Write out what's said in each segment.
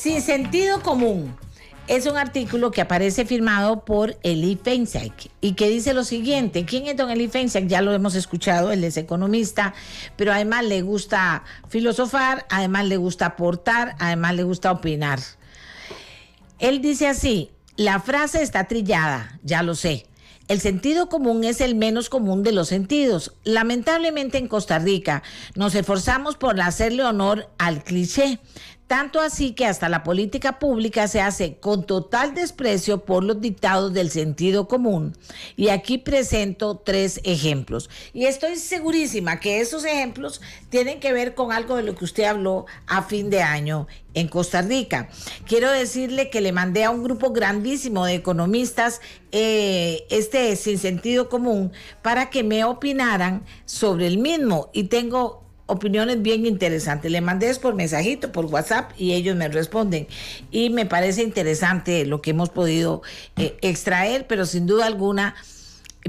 Sin sentido común. Es un artículo que aparece firmado por Eli Feinsack y que dice lo siguiente. ¿Quién es don Eli Feinsack? Ya lo hemos escuchado, él es economista, pero además le gusta filosofar, además le gusta aportar, además le gusta opinar. Él dice así, la frase está trillada, ya lo sé. El sentido común es el menos común de los sentidos. Lamentablemente en Costa Rica nos esforzamos por hacerle honor al cliché. Tanto así que hasta la política pública se hace con total desprecio por los dictados del sentido común. Y aquí presento tres ejemplos. Y estoy segurísima que esos ejemplos tienen que ver con algo de lo que usted habló a fin de año en Costa Rica. Quiero decirle que le mandé a un grupo grandísimo de economistas eh, este sin sentido común para que me opinaran sobre el mismo. Y tengo opiniones bien interesantes. Le mandé por mensajito, por WhatsApp y ellos me responden. Y me parece interesante lo que hemos podido eh, extraer, pero sin duda alguna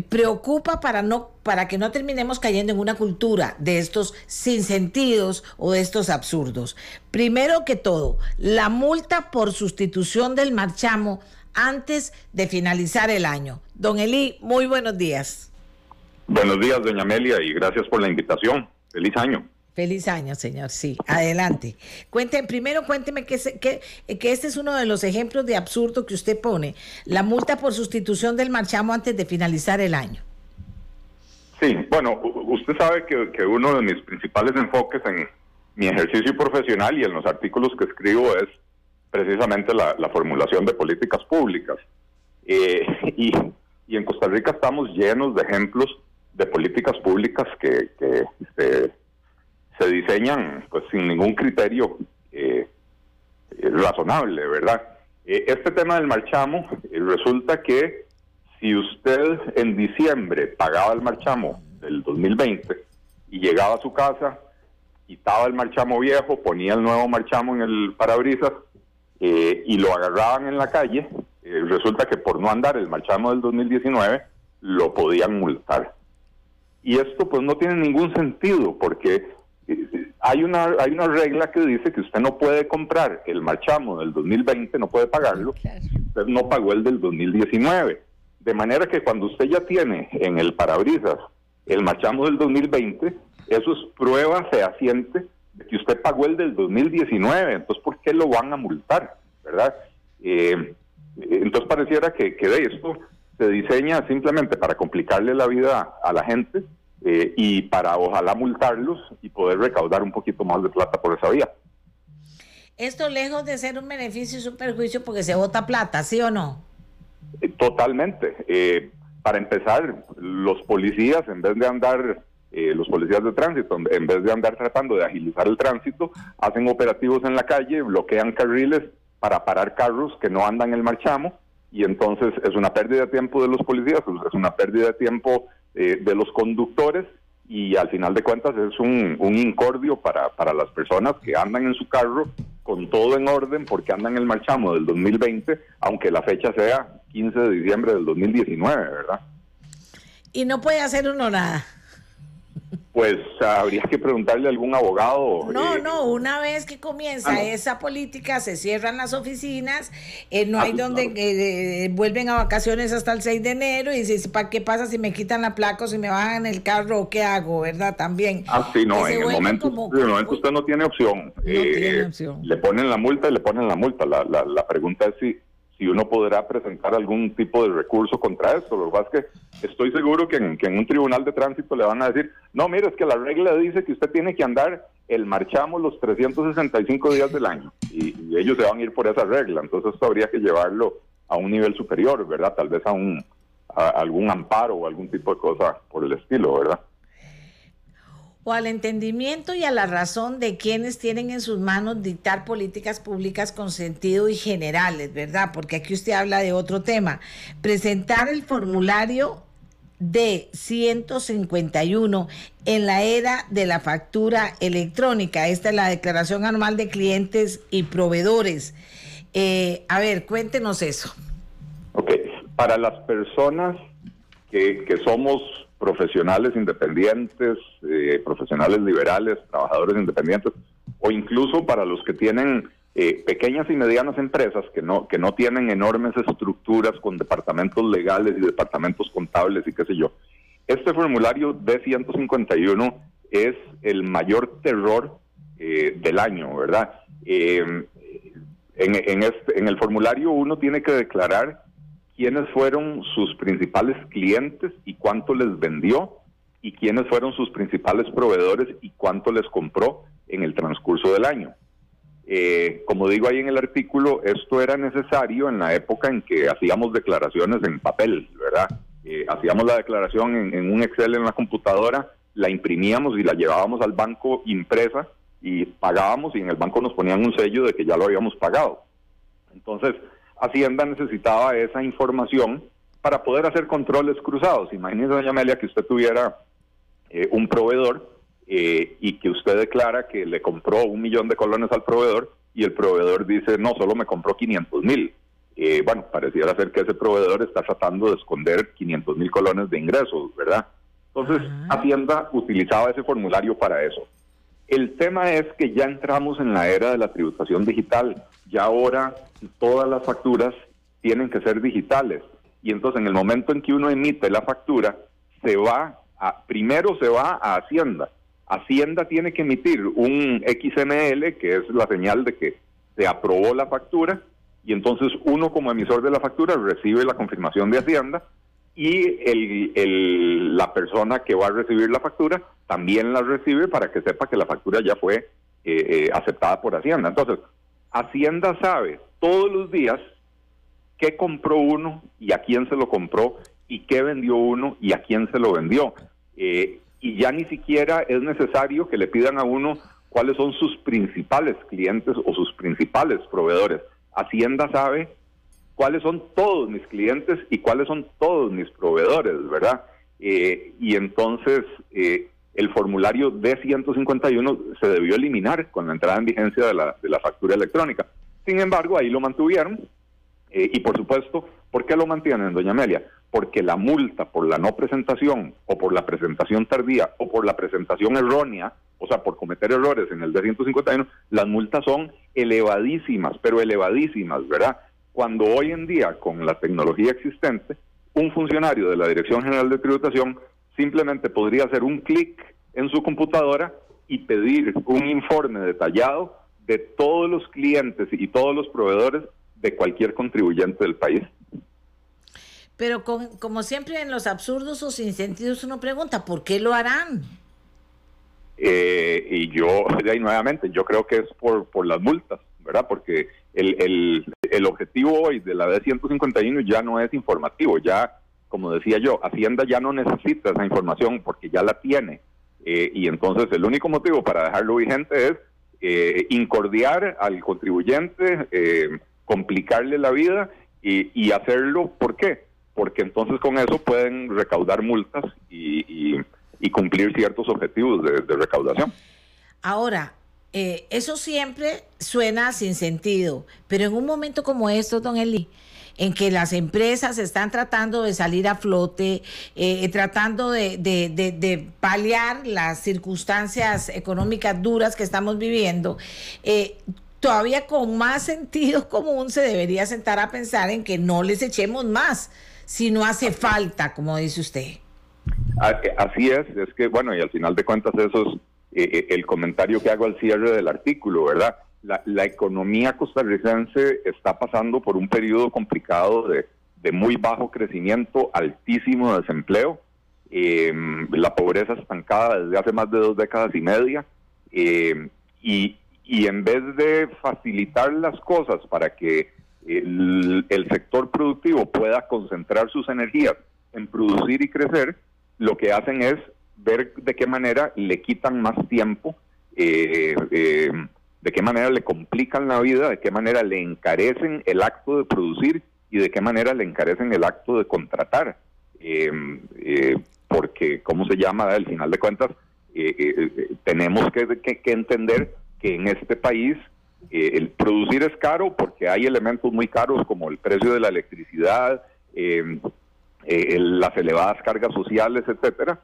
preocupa para no para que no terminemos cayendo en una cultura de estos sinsentidos o de estos absurdos. Primero que todo, la multa por sustitución del marchamo antes de finalizar el año. Don Eli, muy buenos días. Buenos días, doña Amelia, y gracias por la invitación. Feliz año. Feliz año, señor. Sí, adelante. Cuente, primero cuénteme que, que, que, este es uno de los ejemplos de absurdo que usted pone, la multa por sustitución del marchamo antes de finalizar el año. Sí, bueno, usted sabe que, que uno de mis principales enfoques en mi ejercicio profesional y en los artículos que escribo es precisamente la, formulación de políticas públicas. Eh, y, y, en Costa Rica estamos llenos de ejemplos de políticas públicas que, que este, se diseñan pues sin ningún criterio eh, razonable, ¿verdad? Eh, este tema del marchamo, eh, resulta que si usted en diciembre pagaba el marchamo del 2020 y llegaba a su casa, quitaba el marchamo viejo, ponía el nuevo marchamo en el parabrisas y lo agarraban en la calle, resulta que por no andar el marchamo del 2019 lo podían multar. Y esto pues no tiene ningún sentido porque hay una hay una regla que dice que usted no puede comprar el marchamo del 2020, no puede pagarlo, usted no pagó el del 2019. De manera que cuando usted ya tiene en el parabrisas el marchamo del 2020, eso es prueba fehaciente de que usted pagó el del 2019. Entonces, ¿por qué lo van a multar? ¿Verdad? Eh, entonces pareciera que, que de esto se diseña simplemente para complicarle la vida a la gente eh, y para ojalá multarlos y poder recaudar un poquito más de plata por esa vía. Esto lejos de ser un beneficio y un perjuicio porque se vota plata, ¿sí o no? Eh, totalmente. Eh, para empezar, los policías, en vez de andar, los policías de tránsito, en vez de andar tratando de agilizar el tránsito, hacen operativos en la calle, bloquean carriles para parar carros que no andan el marchamo y entonces es una pérdida de tiempo de los policías, es una pérdida de tiempo eh, de los conductores y al final de cuentas es un, incordio para, para las personas que andan en su carro con todo en orden porque andan en el marchamo del 2020, aunque la fecha sea 15 de diciembre del 2019, ¿verdad? Y no puede hacer uno nada. Pues habría que preguntarle a algún abogado. No, eh, no, una vez que comienza ah, esa política, se cierran las oficinas, eh, no ah, hay donde eh, vuelven a vacaciones hasta el 6 de enero y dices, ¿para qué pasa si me quitan la placa o si me bajan el carro qué hago, verdad? También. Ah, sí, no, en el, momento, momento, usted no tiene opción. No tiene opción. Le ponen la multa y le ponen la multa. La, la, la pregunta es si si uno podrá presentar algún tipo de recurso contra esto. Lo que pasa es que estoy seguro que en, un tribunal de tránsito le van a decir, no, mire, es que la regla dice que usted tiene que andar el marchamo los 365 días del año y, ellos se van a ir por esa regla. Entonces esto habría que llevarlo a un nivel superior, ¿verdad? Tal vez a un a algún amparo o algún tipo de cosa por el estilo, ¿verdad? O al entendimiento y a la razón de quienes tienen en sus manos dictar políticas públicas con sentido y generales, ¿verdad? Porque aquí usted habla de otro tema. Presentar el formulario de 151 en la era de la factura electrónica. Esta es la declaración anual de clientes y proveedores. Eh, a ver, cuéntenos eso. Ok, para las personas que, que somos profesionales independientes, eh, profesionales liberales, trabajadores independientes, o incluso para los que tienen eh, pequeñas y medianas empresas que no, que no tienen enormes estructuras con departamentos legales y departamentos contables y qué sé yo. Este formulario D151 es el mayor terror eh, del año, ¿verdad? Eh, en, este, en el formulario uno tiene que declarar quiénes fueron sus principales clientes y cuánto les vendió y quiénes fueron sus principales proveedores y cuánto les compró en el transcurso del año. Eh, como digo ahí en el artículo, esto era necesario en la época en que hacíamos declaraciones en papel, ¿verdad? Eh, hacíamos la declaración en, un Excel en la computadora, la imprimíamos y la llevábamos al banco impresa y pagábamos y en el banco nos ponían un sello de que ya lo habíamos pagado. Entonces, Hacienda necesitaba esa información para poder hacer controles cruzados. Imagínese, doña Amelia, que usted tuviera eh, un proveedor eh, y que usted declara que le compró un millón de colones al proveedor y el proveedor dice, no, solo me compró 500 mil. Eh, bueno, pareciera ser que ese proveedor está tratando de esconder 500 mil colones de ingresos, ¿verdad? Entonces, Hacienda utilizaba ese formulario para eso. El tema es que ya entramos en la era de la tributación digital. Ya ahora todas las facturas tienen que ser digitales. Y entonces en el momento en que uno emite la factura, se va a, primero se va a Hacienda Hacienda tiene que emitir un XML, que es la señal de que se aprobó la factura, y entonces uno como emisor de la factura recibe la confirmación de Hacienda y el, la persona que va a recibir la factura también la recibe para que sepa que la factura ya fue eh, eh, aceptada por Hacienda. Entonces, Hacienda sabe todos los días qué compró uno y a quién se lo compró y qué vendió uno y a quién se lo vendió. Eh, y ya ni siquiera es necesario que le pidan a uno cuáles son sus principales clientes o sus principales proveedores. Hacienda sabe cuáles son todos mis clientes y cuáles son todos mis proveedores, ¿verdad? Eh, y entonces eh, el formulario D151 se debió eliminar con la entrada en vigencia de la, de la factura electrónica. Sin embargo, ahí lo mantuvieron eh, y por supuesto, ¿por qué lo mantienen, doña Amelia? porque la multa por la no presentación o por la presentación tardía o por la presentación errónea, o sea, por cometer errores en el D151, las multas son elevadísimas, pero elevadísimas, ¿verdad? Cuando hoy en día, con la tecnología existente, un funcionario de la Dirección General de Tributación simplemente podría hacer un clic en su computadora y pedir un informe detallado de todos los clientes y todos los proveedores de cualquier contribuyente del país. Pero como siempre en los absurdos o sin sentidos uno pregunta, ¿por qué lo harán? Eh, y yo, ahí nuevamente, yo creo que es por, por las multas, ¿verdad? Porque el, el, el objetivo hoy de la D151 ya no es informativo, ya, como decía yo, Hacienda ya no necesita esa información porque ya la tiene. Eh, y entonces el único motivo para dejarlo vigente es eh, incordiar al contribuyente, complicarle la vida y, y hacerlo, ¿por qué? porque entonces con eso pueden recaudar multas y, cumplir ciertos objetivos de, recaudación. Ahora, eh, eso siempre suena sin sentido, pero en un momento como esto, don Eli, en que las empresas están tratando de salir a flote, eh, tratando de, de, paliar las circunstancias económicas duras que estamos viviendo, eh, todavía con más sentido común se debería sentar a pensar en que no les echemos más si no hace falta, como dice usted. Así es, es que bueno, y al final de cuentas eso es eh, el comentario que hago al cierre del artículo, ¿verdad? La, economía costarricense está pasando por un periodo complicado de, muy bajo crecimiento, altísimo desempleo, em, la pobreza estancada desde hace más de dos décadas y media, em, y, en vez de facilitar las cosas para que el, sector productivo pueda concentrar sus energías en producir y crecer, lo que hacen es ver de qué manera le quitan más tiempo, eh, eh, de qué manera le complican la vida, de qué manera le encarecen el acto de producir y de qué manera le encarecen el acto de contratar. Eh, porque, ¿cómo se llama? Al final de cuentas, tenemos que, que entender que en este país eh, el producir es caro porque hay elementos muy caros como el precio de la electricidad, eh, eh, las elevadas cargas sociales, etcétera.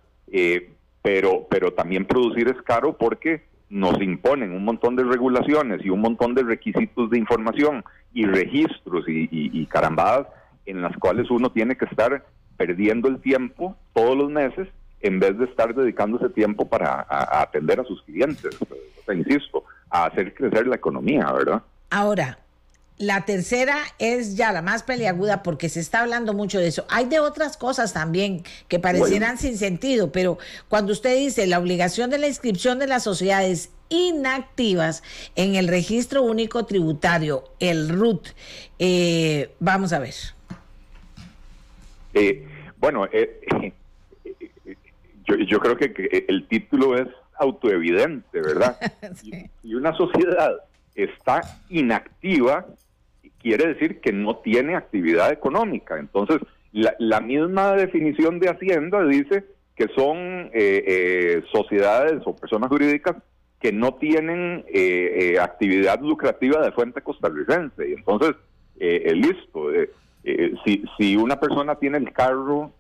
pero, pero también producir es caro porque nos imponen un montón de regulaciones y un montón de requisitos de información y registros y, y carambadas en las cuales uno tiene que estar perdiendo el tiempo todos los meses en vez de estar dedicando ese tiempo para atender a sus clientes, insisto, a hacer crecer la economía, ¿verdad? Ahora, la tercera es ya la más peliaguda porque se está hablando mucho de eso. Hay de otras cosas también que parecieran sin sentido, pero cuando usted dice la obligación de la inscripción de las sociedades inactivas en el registro único tributario, el RUT, eh, vamos a ver. Eh, bueno, eh, yo, creo que, el título es autoevidente, ¿verdad? Y una sociedad está inactiva, quiere decir que no tiene actividad económica. Entonces, la, misma definición de Hacienda dice que son eh, eh, sociedades o personas jurídicas que no tienen eh, actividad lucrativa de fuente costarricense. Y entonces, listo, si, si una persona tiene el carro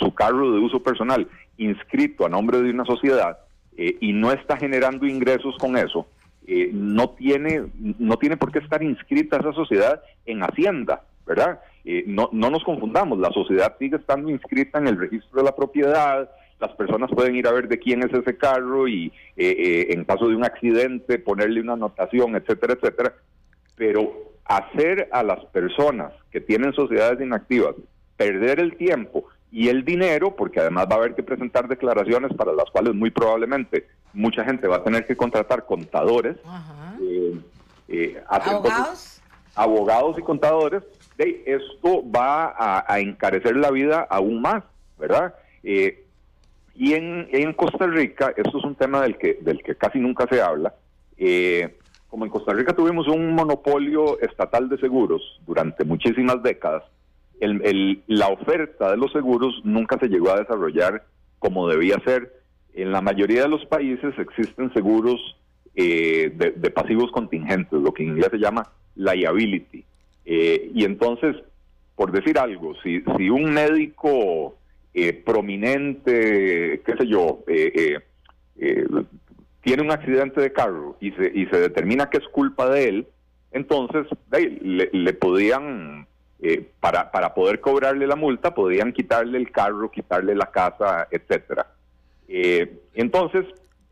su carro de uso personal inscrito a nombre de una sociedad eh, y no está generando ingresos con eso, eh, no tiene no tiene por qué estar inscrita esa sociedad en Hacienda, ¿verdad? Eh, no, no nos confundamos, la sociedad sigue estando inscrita en el registro de la propiedad, las personas pueden ir a ver de quién es ese carro y en caso de un accidente ponerle una anotación, etcétera, etcétera, pero hacer a las personas que tienen sociedades inactivas perder el tiempo y el dinero, porque además va a haber que presentar declaraciones para las cuales muy probablemente mucha gente va a tener que contratar contadores, eh, eh, abogados, abogados y contadores. De, esto va a, encarecer la vida aún más, ¿verdad? Eh, y en, en, Costa Rica, esto es un tema del que, del que casi nunca se habla, como en Costa Rica tuvimos un monopolio estatal de seguros durante muchísimas décadas, el, la oferta de los seguros nunca se llegó a desarrollar como debía ser. En la mayoría de los países existen seguros eh, de, pasivos contingentes, lo que en inglés se llama liability. Eh, y entonces, por decir algo, si, si un médico eh, prominente, qué sé yo, tiene un accidente de carro y se, y se determina que es culpa de él, entonces le, le podían eh, para, para poder cobrarle la multa podían quitarle el carro, quitarle la casa, etcétera. Eh, entonces,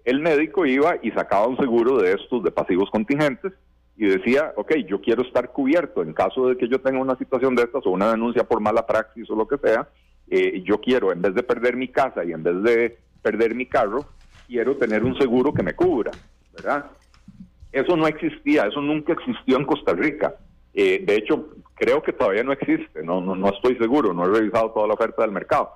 el médico iba y sacaba un seguro de estos de pasivos contingentes y decía, ok, yo quiero estar cubierto en caso de que yo tenga una situación de estas o una denuncia por mala praxis o lo que sea, eh, yo quiero, en vez de perder mi casa y en vez de perder mi carro, quiero tener un seguro que me cubra, ¿verdad? Eso no existía, eso nunca existió en Costa Rica. de hecho, creo que todavía no existe, no, no, no estoy seguro, no he revisado toda la oferta del mercado.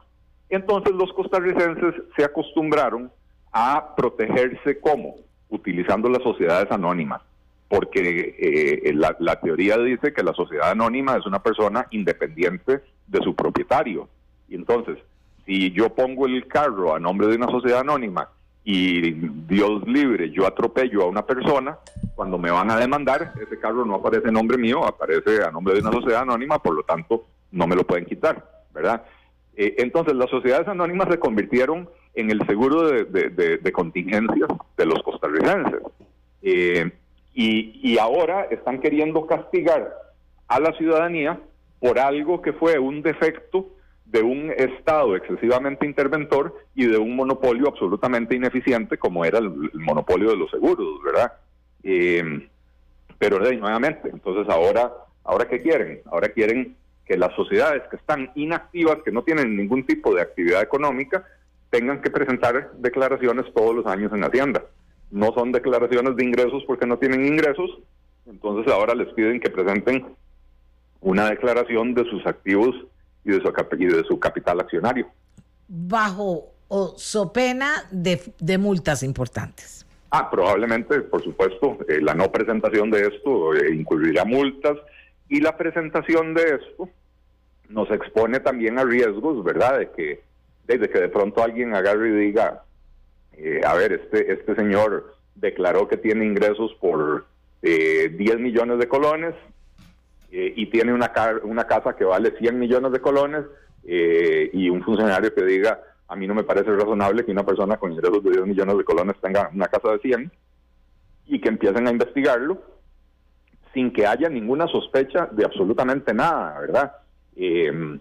Entonces los costarricenses se acostumbraron a protegerse como utilizando las sociedades anónimas, porque eh, la, la, teoría dice que la sociedad anónima es una persona independiente de su propietario. Y entonces, si yo pongo el carro a nombre de una sociedad anónima y Dios libre, yo atropello a una persona, cuando me van a demandar, ese carro no aparece en nombre mío, aparece a nombre de una sociedad anónima, por lo tanto, no me lo pueden quitar, ¿verdad? Eh, entonces, las sociedades anónimas se convirtieron en el seguro de, contingencias de los costarricenses. Eh, y, y ahora están queriendo castigar a la ciudadanía por algo que fue un defecto de un Estado excesivamente interventor y de un monopolio absolutamente ineficiente como era el, monopolio de los seguros, ¿verdad? Eh, pero nuevamente, entonces ahora, ahora qué quieren? Ahora quieren que las sociedades que están inactivas, que no tienen ningún tipo de actividad económica, tengan que presentar declaraciones todos los años en Hacienda. No son declaraciones de ingresos porque no tienen ingresos, entonces ahora les piden que presenten una declaración de sus activos y de su, de su capital accionario. Bajo o so pena de, multas importantes. Ah, probablemente, por supuesto, eh, la no presentación de esto eh, incluirá multas y la presentación de esto nos expone también a riesgos, ¿verdad? De que desde que de pronto alguien agarre y diga, eh, a ver, este, este señor declaró que tiene ingresos por 10 millones de colones, eh, y tiene una, una casa que vale 100 millones de colones eh, y un funcionario que diga, A mí no me parece razonable que una persona con ingresos de 10 millones de colones tenga una casa de 100 y que empiecen a investigarlo sin que haya ninguna sospecha de absolutamente nada, ¿verdad? Eh,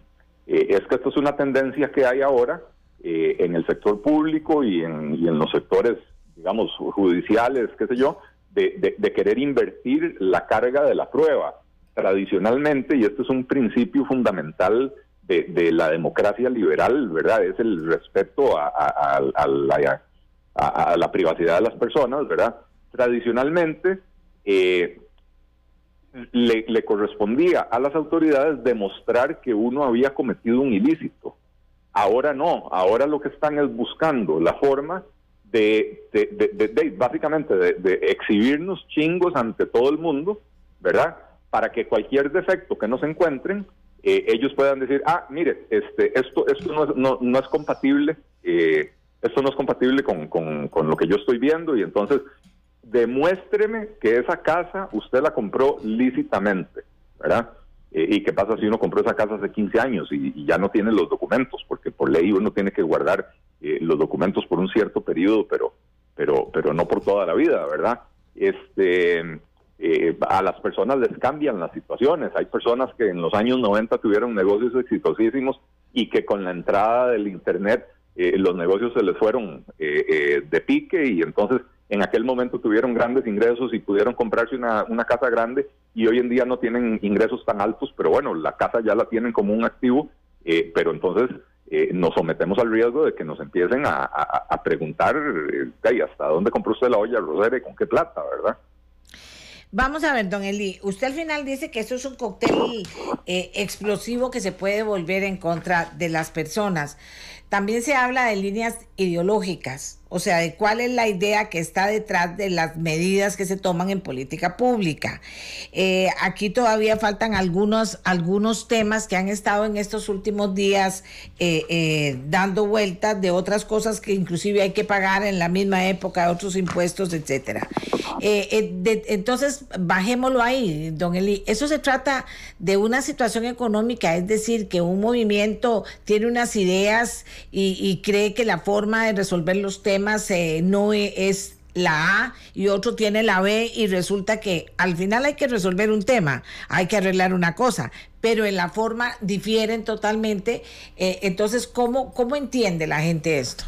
eh, es que esto es una tendencia que hay ahora eh, en el sector público y en, los sectores, digamos, judiciales, qué sé yo, de, de, querer invertir la carga de la prueba. Tradicionalmente, y esto es un principio fundamental de, de la democracia liberal, ¿verdad? Es el respeto a, la, a, la, privacidad de las personas, ¿verdad? Tradicionalmente, eh, le, correspondía a las autoridades demostrar que uno había cometido un ilícito. Ahora no, ahora lo que están es buscando la forma de, de, básicamente de, exhibirnos chingos ante todo el mundo, ¿verdad? Para que cualquier defecto que nos encuentren, eh, ellos puedan decir, ah, mire, este, esto, esto no, es, no, no es compatible, eh, esto no es compatible con, con, lo que yo estoy viendo y entonces demuéstreme que esa casa usted la compró lícitamente, ¿verdad? Eh, ¿Y qué pasa si uno compró esa casa hace 15 años y, ya no tiene los documentos? Porque por ley uno tiene que guardar eh, los documentos por un cierto periodo, pero, pero, pero no por toda la vida, ¿verdad? Este, eh, a las personas les cambian las situaciones. Hay personas que en los años 90 tuvieron negocios exitosísimos y que con la entrada del Internet los negocios se les fueron de pique y entonces en aquel momento tuvieron grandes ingresos y pudieron comprarse una, una, casa grande y hoy en día no tienen ingresos tan altos, pero bueno, la casa ya la tienen como un activo, eh, pero entonces eh, nos sometemos al riesgo de que nos empiecen a, a, preguntar, eh, ¿hasta dónde compró usted la olla rosera y con qué plata, verdad? Vamos a ver, don Eli, usted al final dice que esto es un cóctel explosivo que se puede volver en contra de las personas. También se habla de líneas ideológicas, o sea, de cuál es la idea que está detrás de las medidas que se toman en política pública. Eh, aquí todavía faltan algunos, algunos temas que han estado en estos últimos días eh, eh, dando vueltas de otras cosas que inclusive hay que pagar en la misma época, otros impuestos, etcétera. entonces, bajémoslo ahí, don Eli. Eso se trata de una situación económica, es decir, que un movimiento tiene unas ideas y, cree que la forma de resolver los temas eh, no e, es la A y otro tiene la B y resulta que al final hay que resolver un tema, hay que arreglar una cosa, pero en la forma difieren totalmente. Eh, entonces, ¿cómo, ¿cómo entiende la gente esto?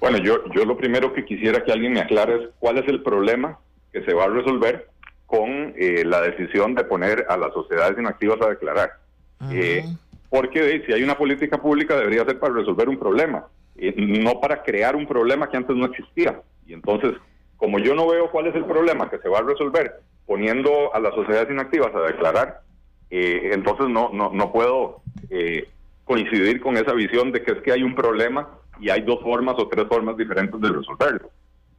Bueno, yo, yo lo primero que quisiera que alguien me aclare es cuál es el problema que se va a resolver con eh, la decisión de poner a las sociedades inactivas a declarar. Porque si hay una política pública debería ser para resolver un problema, no para crear un problema que antes no existía. Y entonces, como yo no veo cuál es el problema que se va a resolver poniendo a las sociedades inactivas a declarar, eh, entonces no, no, no puedo eh, coincidir con esa visión de que es que hay un problema y hay dos formas o tres formas diferentes de resolverlo.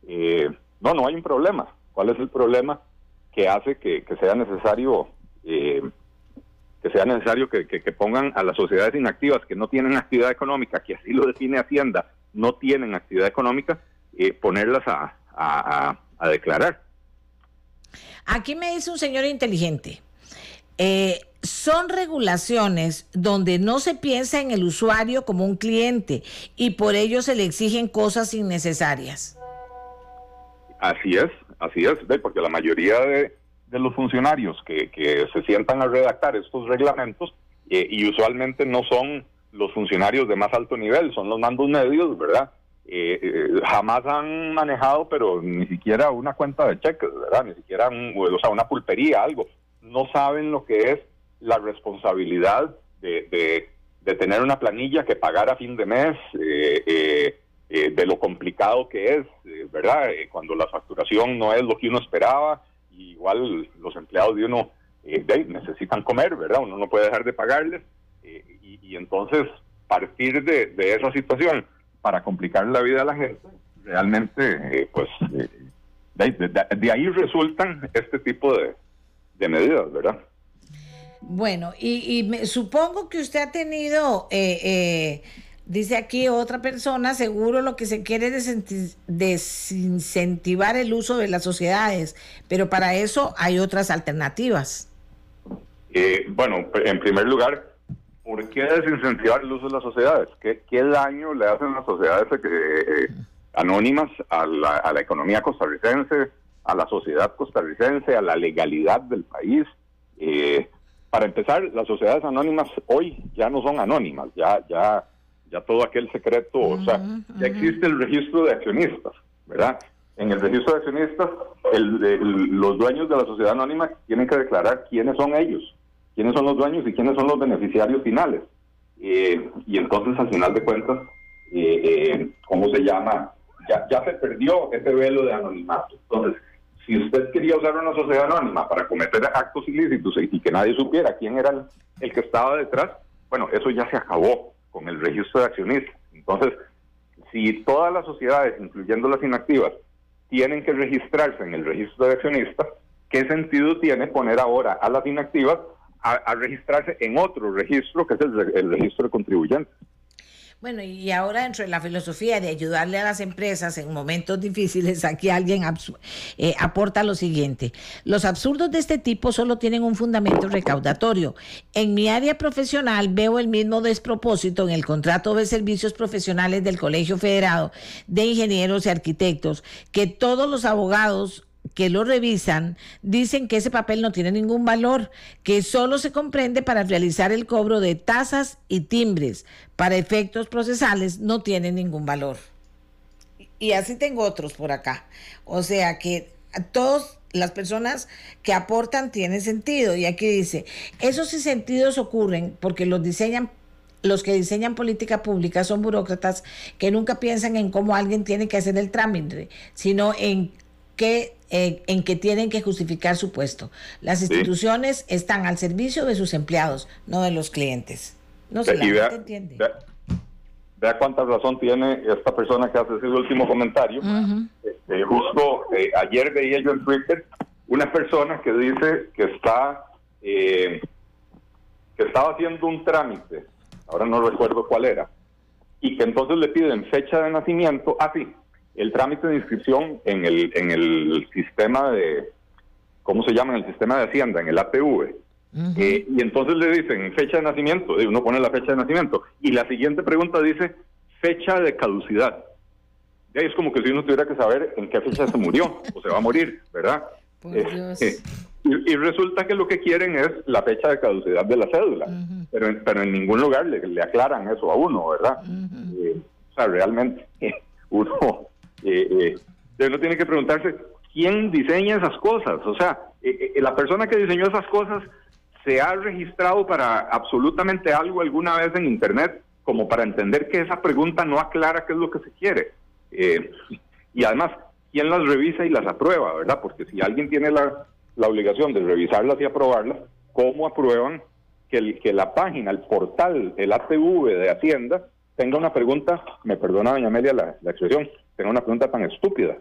Eh, no, no hay un problema. ¿Cuál es el problema que hace que, que sea necesario que sea necesario que, pongan a las sociedades inactivas que no tienen actividad económica, que así lo define Hacienda, no tienen actividad económica, eh, ponerlas a, declarar. Aquí me dice un señor inteligente. Eh, son regulaciones donde no se piensa en el usuario como un cliente y por ello se le exigen cosas innecesarias. Así es, así es, porque la mayoría de, de los funcionarios que, que se sientan a redactar estos reglamentos eh, y usualmente no son los funcionarios de más alto nivel, son los mandos medios, ¿verdad? Eh, eh, jamás han manejado, pero ni siquiera una cuenta de cheques, ¿verdad? Ni siquiera o sea, una pulpería, algo. No saben lo que es la responsabilidad de, de, de tener una planilla que pagar a fin de mes, de lo complicado que es, ¿verdad? cuando la facturación no es lo que uno esperaba, igual los empleados de uno eh, necesitan comer, ¿verdad? Uno no puede dejar de pagarles eh, y, entonces partir de, esa situación para complicar la vida a la gente, realmente, eh, pues, de, ahí resultan este tipo de, medidas, ¿verdad? Bueno, y, me, supongo que usted ha tenido Dice aquí otra persona, seguro lo que se quiere es desincentivar el uso de las sociedades, pero para eso hay otras alternativas. Eh, bueno, en primer lugar, ¿por qué desincentivar el uso de las sociedades? ¿Qué, qué daño le hacen las sociedades eh, anónimas a la, a la economía costarricense, a la sociedad costarricense, a la legalidad del país? Eh, para empezar, las sociedades anónimas hoy ya no son anónimas, ya, ya, ya todo aquel secreto, o sea, ya existe el registro de accionistas, ¿verdad? En el registro de accionistas, los dueños de la sociedad anónima tienen que declarar quiénes son ellos, quiénes son los dueños y quiénes son los beneficiarios finales. Eh, y entonces, al final de cuentas, eh, eh, ¿cómo se llama? Ya, ya se perdió ese velo de anonimato. Entonces, si usted quería usar una sociedad anónima para cometer actos ilícitos y que nadie supiera quién era el, que estaba detrás, bueno, eso ya se acabó con el registro de accionistas. Entonces, si todas las sociedades, incluyendo las inactivas, tienen que registrarse en el registro de accionistas, ¿qué sentido tiene poner ahora a las inactivas a, registrarse en otro registro, que es el registro de contribuyentes? Bueno, y ahora dentro de la filosofía de ayudarle a las empresas en momentos difíciles, aquí alguien eh, aporta lo siguiente. Los absurdos de este tipo solo tienen un fundamento recaudatorio. En mi área profesional veo el mismo despropósito en el contrato de servicios profesionales del Colegio Federado de Ingenieros y Arquitectos, que todos los abogados que lo revisan dicen que ese papel no tiene ningún valor, que solo se comprende para realizar el cobro de tasas y timbres. Para efectos procesales no tiene ningún valor. Y así tengo otros por acá. O sea que todas las personas que aportan tienen sentido. Y aquí dice, esos sentidos ocurren porque los diseñan los que diseñan política pública son burócratas que nunca piensan en cómo alguien tiene que hacer el trámite, sino en eh, en que tienen que justificar su puesto. Las instituciones están al servicio de sus empleados, no de los clientes. No se la entiende. Vea, cuánta razón tiene esta persona que hace ese último comentario. Este, justo eh, ayer veía yo en Twitter una persona que dice que está eh, que estaba haciendo un trámite, ahora no recuerdo cuál era, y que entonces le piden fecha de nacimiento, ah sí, el trámite de inscripción en el, en el sistema de, ¿cómo se llama? En el sistema de Hacienda, en el APV. Eh, y entonces le dicen fecha de nacimiento, y uno pone la fecha de nacimiento, y la siguiente pregunta dice fecha de caducidad. Y es como que si uno tuviera que saber en qué fecha se murió o se va a morir, ¿verdad? Eh, y, resulta que lo que quieren es la fecha de caducidad de la cédula, pero, pero en ningún lugar le, aclaran eso a uno, ¿verdad? Eh, o sea, realmente uno eh, eh, uno tiene que preguntarse quién diseña esas cosas. O sea, eh, eh, la persona que diseñó esas cosas se ha registrado para absolutamente algo alguna vez en Internet como para entender que esa pregunta no aclara qué es lo que se quiere. y además, ¿quién las revisa y las aprueba, verdad? Porque si alguien tiene la, la obligación de revisarlas y aprobarlas, ¿cómo aprueban que, el, que la página, el portal, el ATV de Hacienda, tenga una pregunta, me perdona doña Amelia la, la expresión, tenga una pregunta tan estúpida.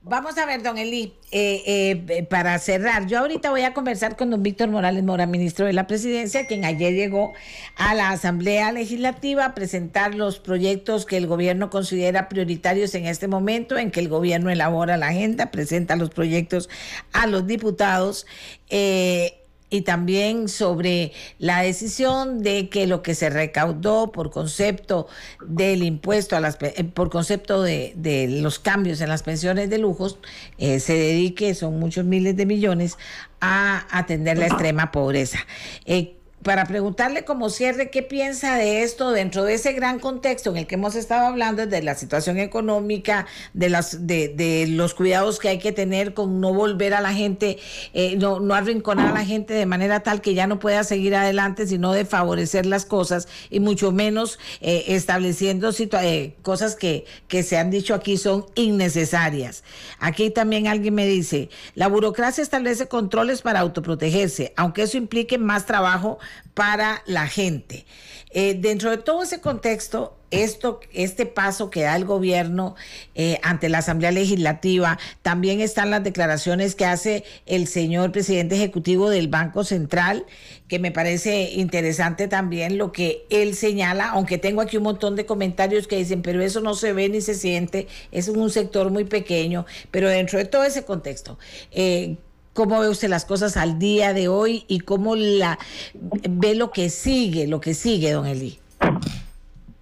Vamos a ver, don Eli, eh, eh, para cerrar, yo ahorita voy a conversar con don Víctor Morales Mora, ministro de la Presidencia, quien ayer llegó a la Asamblea Legislativa a presentar los proyectos que el gobierno considera prioritarios en este momento, en que el gobierno elabora la agenda, presenta los proyectos a los diputados. Eh, y también sobre la decisión de que lo que se recaudó por concepto del impuesto a las eh, por concepto de, de los cambios en las pensiones de lujos eh, se dedique son muchos miles de millones a atender la extrema pobreza. Eh, para preguntarle como cierre qué piensa de esto dentro de ese gran contexto en el que hemos estado hablando de la situación económica, de las de, los cuidados que hay que tener con no volver a la gente, eh, no, no arrinconar a la gente de manera tal que ya no pueda seguir adelante, sino de favorecer las cosas y mucho menos eh, estableciendo eh, cosas que, que se han dicho aquí son innecesarias. Aquí también alguien me dice, la burocracia establece controles para autoprotegerse, aunque eso implique más trabajo para la gente. Eh, dentro de todo ese contexto, esto, este paso que da el gobierno eh, ante la Asamblea Legislativa, también están las declaraciones que hace el señor presidente ejecutivo del Banco Central, que me parece interesante también lo que él señala, aunque tengo aquí un montón de comentarios que dicen, pero eso no se ve ni se siente, es un sector muy pequeño, pero dentro de todo ese contexto, eh, ¿Cómo ve usted las cosas al día de hoy y cómo la ve lo que sigue, lo que sigue, don Eli?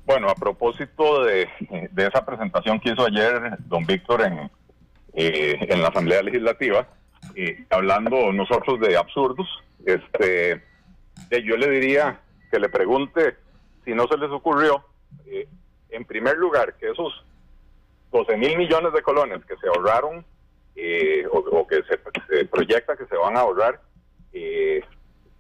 Bueno, a propósito de, esa presentación que hizo ayer don Víctor en, eh, en la Asamblea Legislativa, eh, hablando nosotros de absurdos, este, yo le diría que le pregunte si no se les ocurrió, eh, en primer lugar, que esos 12 mil millones de colones que se ahorraron o, que se, proyecta que se van a ahorrar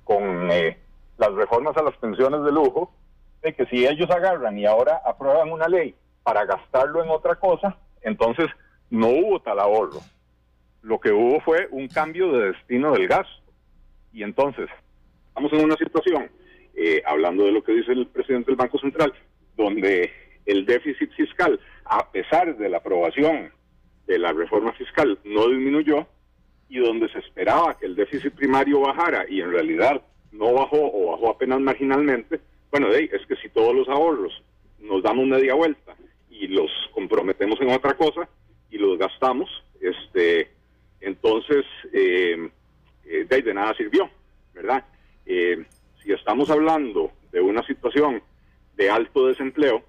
con las reformas a las pensiones de lujo, de que si ellos agarran y ahora aprueban una ley para gastarlo en otra cosa, entonces no hubo tal ahorro. Lo que hubo fue un cambio de destino del gasto. Y entonces, estamos en una situación, eh, hablando de lo que dice el presidente del Banco Central, donde el déficit fiscal, a pesar de la aprobación de la reforma fiscal, no disminuyó, y donde se esperaba que el déficit primario bajara y en realidad no bajó o bajó apenas marginalmente, bueno, es que si todos los ahorros nos damos media vuelta y los comprometemos en otra cosa y los gastamos, este, entonces eh, eh, de, nada sirvió, ¿verdad? Eh, si estamos hablando de una situación de alto desempleo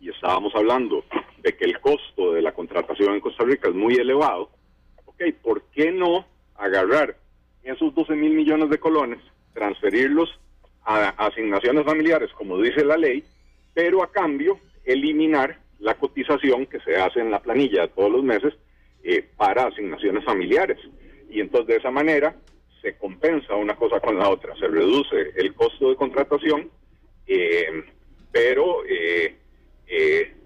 y estábamos hablando de que el costo de la contratación en Costa Rica es muy elevado, ok, ¿por qué no agarrar esos 12 mil millones de colones, transferirlos a asignaciones familiares, como dice la ley, pero a cambio eliminar la cotización que se hace en la planilla todos los meses eh, para asignaciones familiares. Y entonces de esa manera se compensa una cosa con la otra, se reduce el costo de contratación, eh, pero eh, digo,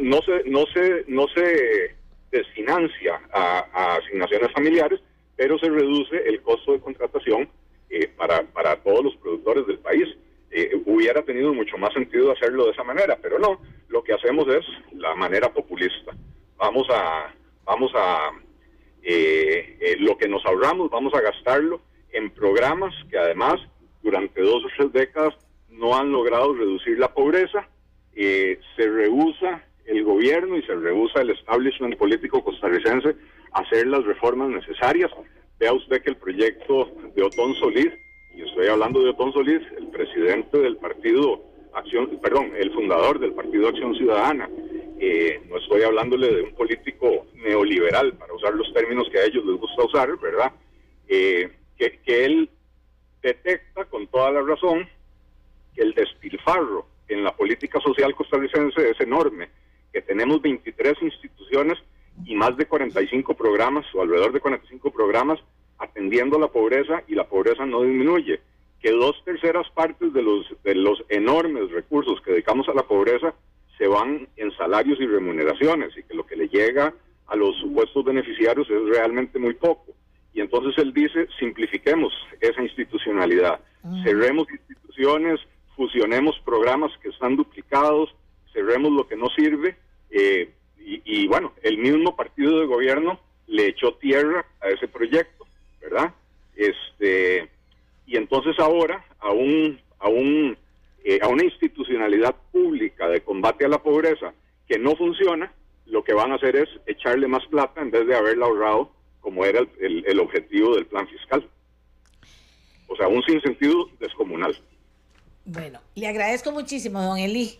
no se, no se, no se desfinancia a asignaciones familiares, pero se reduce el costo de contratación eh, para, para todos los productores del país. Eh, hubiera tenido mucho más sentido hacerlo de esa manera, pero no, lo que hacemos es la manera populista. Vamos a, vamos a, eh, lo que nos ahorramos, vamos a gastarlo en programas que además durante dos o tres décadas no han logrado reducir la pobreza, se rehúsa el gobierno y se rehúsa el establishment político costarricense a hacer las reformas necesarias Vea usted que el proyecto de Otón Solís, y estoy hablando de Otón Solís, el presidente del partido Acción, perdón, el fundador del partido Acción Ciudadana, eh, no estoy hablándole de un político neoliberal, para usar los términos que a ellos les gusta usar, ¿verdad? Eh, que, que él detecta con toda la razón que el despilfarro en la política social costarricense es enorme, que tenemos 23 instituciones y más de 45 programas o alrededor de 45 programas atendiendo la pobreza y la pobreza no disminuye. Que dos terceras partes de los, de los enormes recursos que dedicamos a la pobreza se van en salarios y remuneraciones y que lo que le llega a los supuestos beneficiarios es realmente muy poco. Y entonces él dice, simplifiquemos esa institucionalidad, cerremos instituciones, fusionemos programas que están duplicados, cerremos lo que no sirve, eh, y, bueno, el mismo partido de gobierno le echó tierra a ese proyecto, ¿verdad? Este y entonces ahora a un a un eh, a una institucionalidad pública de combate a la pobreza que no funciona, lo que van a hacer es echarle más plata en vez de haberla ahorrado como era el, el objetivo del plan fiscal. O sea, un sinsentido descomunal. Bueno, le agradezco muchísimo, don Eli.